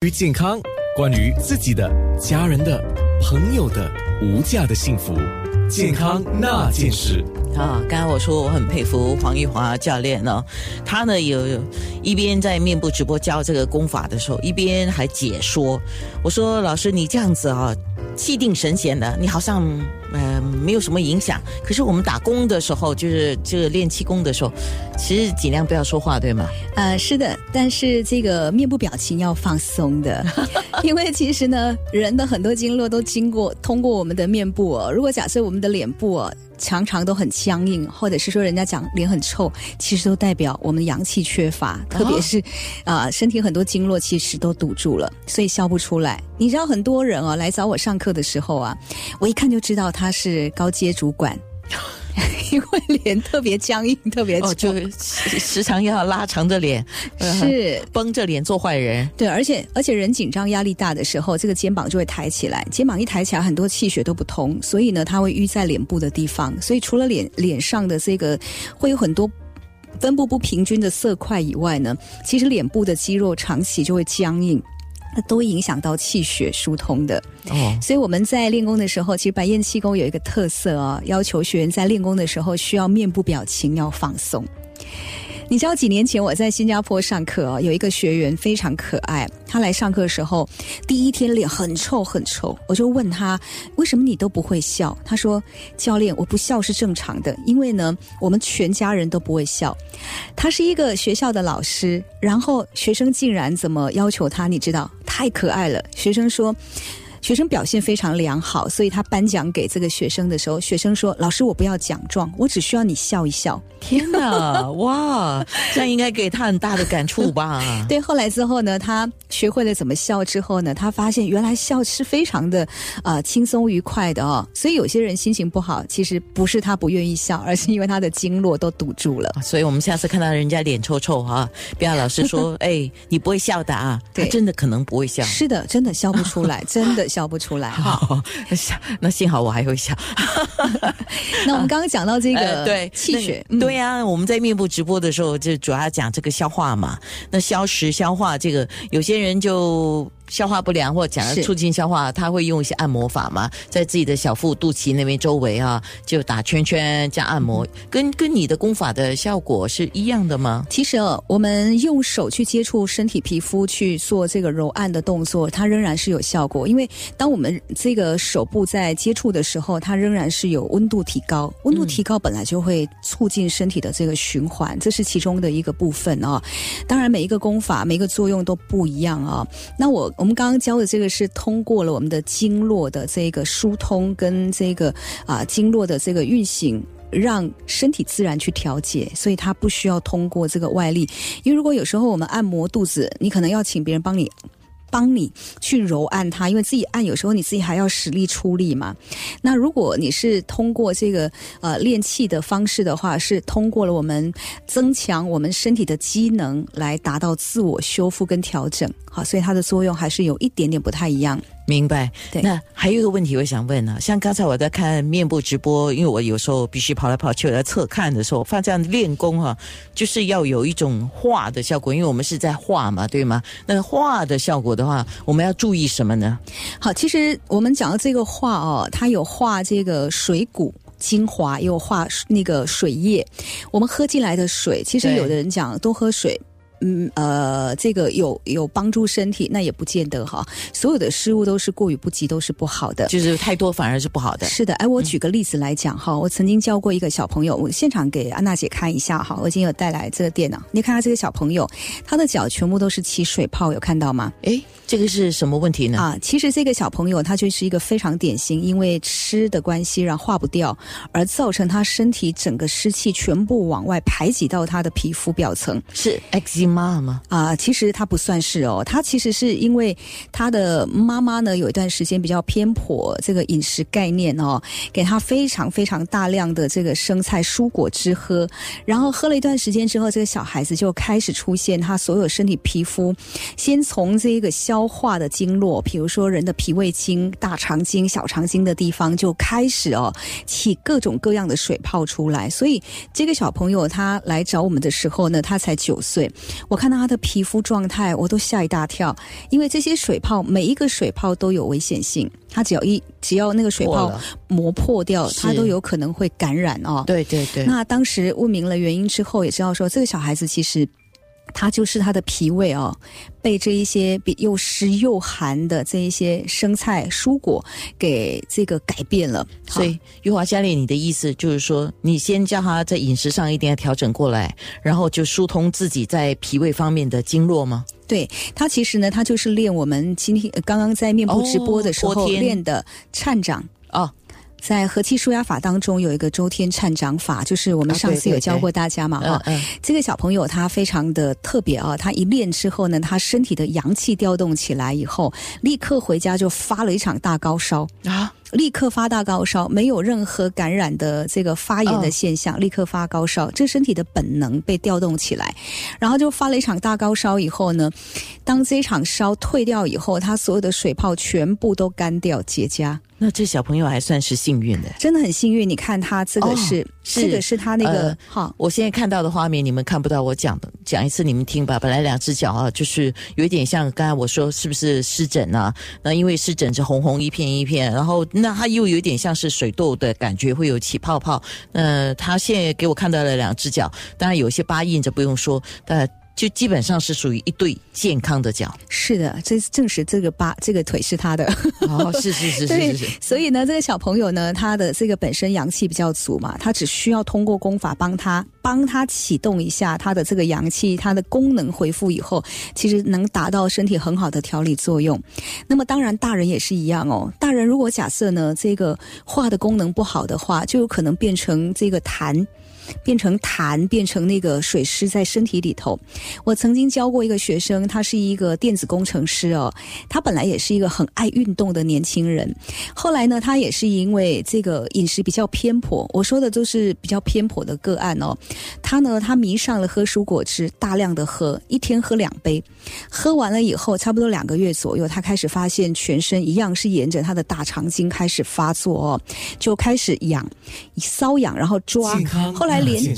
关于健康，关于自己的、家人的、朋友的无价的幸福，健康那件事。啊，刚才我说我很佩服黄玉华教练呢，他呢有一边在面部直播教这个功法的时候，一边还解说。我说老师，你这样子啊，气定神闲的，你好像呃没有什么影响。可是我们打工的时候，就是这个练气功的时候，其实尽量不要说话，对吗？呃，是的，但是这个面部表情要放松的，因为其实呢，人的很多经络都经过通过我们的面部哦。如果假设我们的脸部哦。常常都很僵硬，或者是说人家讲脸很臭，其实都代表我们阳气缺乏，特别是啊，身体很多经络其实都堵住了，所以笑不出来。你知道很多人哦来找我上课的时候啊，我一看就知道他是高阶主管。因为脸特别僵硬，特别哦，就时常要拉长着脸，是绷着脸做坏人。对，而且而且人紧张、压力大的时候，这个肩膀就会抬起来，肩膀一抬起来，很多气血都不通，所以呢，它会淤在脸部的地方。所以除了脸脸上的这个会有很多分布不平均的色块以外呢，其实脸部的肌肉长期就会僵硬。那都影响到气血疏通的哦，所以我们在练功的时候，其实白燕气功有一个特色啊，要求学员在练功的时候需要面部表情要放松。你知道几年前我在新加坡上课哦，有一个学员非常可爱。他来上课的时候，第一天脸很臭很臭。我就问他为什么你都不会笑？他说：“教练，我不笑是正常的，因为呢，我们全家人都不会笑。”他是一个学校的老师，然后学生竟然怎么要求他？你知道，太可爱了。学生说。学生表现非常良好，所以他颁奖给这个学生的时候，学生说：“老师，我不要奖状，我只需要你笑一笑。”天哪，哇，这样应该给他很大的感触吧？对，后来之后呢，他学会了怎么笑之后呢，他发现原来笑是非常的啊轻松愉快的哦。所以有些人心情不好，其实不是他不愿意笑，而是因为他的经络都堵住了。所以我们下次看到人家脸臭臭哈，不要老是说：“ 哎，你不会笑的啊。”对真的可能不会笑。是的，真的笑不出来，真的。笑不出来哈，那幸好我还会笑。那我们刚刚讲到这个对气血，对呀，我们在面部直播的时候就主要讲这个消化嘛，那消食消化这个，有些人就。消化不良或讲要促进消化，他会用一些按摩法嘛，在自己的小腹、肚脐那边周围啊，就打圈圈加按摩，跟跟你的功法的效果是一样的吗？其实我们用手去接触身体皮肤去做这个揉按的动作，它仍然是有效果，因为当我们这个手部在接触的时候，它仍然是有温度提高，温度提高本来就会促进身体的这个循环，这是其中的一个部分啊。当然，每一个功法每一个作用都不一样啊。那我。我们刚刚教的这个是通过了我们的经络的这个疏通跟这个啊经络的这个运行，让身体自然去调节，所以它不需要通过这个外力。因为如果有时候我们按摩肚子，你可能要请别人帮你。帮你去揉按它，因为自己按有时候你自己还要使力出力嘛。那如果你是通过这个呃练气的方式的话，是通过了我们增强我们身体的机能来达到自我修复跟调整。好，所以它的作用还是有一点点不太一样。明白。那还有一个问题我想问呢，像刚才我在看面部直播，因为我有时候必须跑来跑去我在侧看的时候，发现练功哈，就是要有一种画的效果，因为我们是在画嘛，对吗？那画的效果的话，我们要注意什么呢？好，其实我们讲到这个画哦，它有画这个水谷精华，也有画那个水液。我们喝进来的水，其实有的人讲多喝水。嗯呃，这个有有帮助身体，那也不见得哈。所有的事物都是过于不及，都是不好的。就是太多反而是不好的。是的，哎，我举个例子来讲哈。我曾经教过一个小朋友，我现场给安娜姐看一下哈。我已经有带来这个电脑，你看他这个小朋友，他的脚全部都是起水泡，有看到吗？哎，这个是什么问题呢？啊，其实这个小朋友他就是一个非常典型，因为吃的关系，然后化不掉，而造成他身体整个湿气全部往外排挤到他的皮肤表层。是 X。妈吗？啊，其实他不算是哦，他其实是因为他的妈妈呢有一段时间比较偏颇这个饮食概念哦，给他非常非常大量的这个生菜蔬果汁喝，然后喝了一段时间之后，这个小孩子就开始出现他所有身体皮肤，先从这个消化的经络，比如说人的脾胃经、大肠经、小肠经的地方就开始哦起各种各样的水泡出来，所以这个小朋友他来找我们的时候呢，他才九岁。我看到他的皮肤状态，我都吓一大跳，因为这些水泡每一个水泡都有危险性，它只要一只要那个水泡磨破掉，它都有可能会感染哦。对对对。那当时问明了原因之后，也知道说这个小孩子其实。他就是它的脾胃哦，被这一些比又湿又寒的这一些生菜蔬果给这个改变了。所以余华教练，你的意思就是说，你先叫他在饮食上一定要调整过来，然后就疏通自己在脾胃方面的经络吗？对他其实呢，他就是练我们今天刚刚在面部直播的时候练的颤掌哦。在和气舒压法当中有一个周天颤掌法，就是我们上次有教过大家嘛哈。这个小朋友他非常的特别啊，他一练之后呢，他身体的阳气调动起来以后，立刻回家就发了一场大高烧啊。立刻发大高烧，没有任何感染的这个发炎的现象，立刻发高烧，这身体的本能被调动起来，然后就发了一场大高烧以后呢，当这场烧退掉以后，他所有的水泡全部都干掉结痂。那这小朋友还算是幸运的，真的很幸运。你看他这个是，这个是他那个好。我现在看到的画面你们看不到，我讲的讲一次你们听吧。本来两只脚啊，就是有一点像刚才我说是不是湿疹啊？那因为湿疹是红红一片一片，然后。那它又有点像是水痘的感觉，会有起泡泡。呃，他现在给我看到了两只脚，当然有些疤印，这不用说，但。就基本上是属于一对健康的脚。是的，这证实这个八，这个腿是他的。哦，是是是是 是。所以呢，这个小朋友呢，他的这个本身阳气比较足嘛，他只需要通过功法帮他帮他启动一下他的这个阳气，他的功能恢复以后，其实能达到身体很好的调理作用。那么当然，大人也是一样哦。大人如果假设呢，这个化的功能不好的话，就有可能变成这个痰。变成痰，变成那个水湿在身体里头。我曾经教过一个学生，他是一个电子工程师哦，他本来也是一个很爱运动的年轻人。后来呢，他也是因为这个饮食比较偏颇，我说的都是比较偏颇的个案哦。他呢，他迷上了喝蔬果汁，大量的喝，一天喝两杯。喝完了以后，差不多两个月左右，他开始发现全身一样是沿着他的大肠经开始发作哦，就开始痒，瘙痒，然后抓，后来。连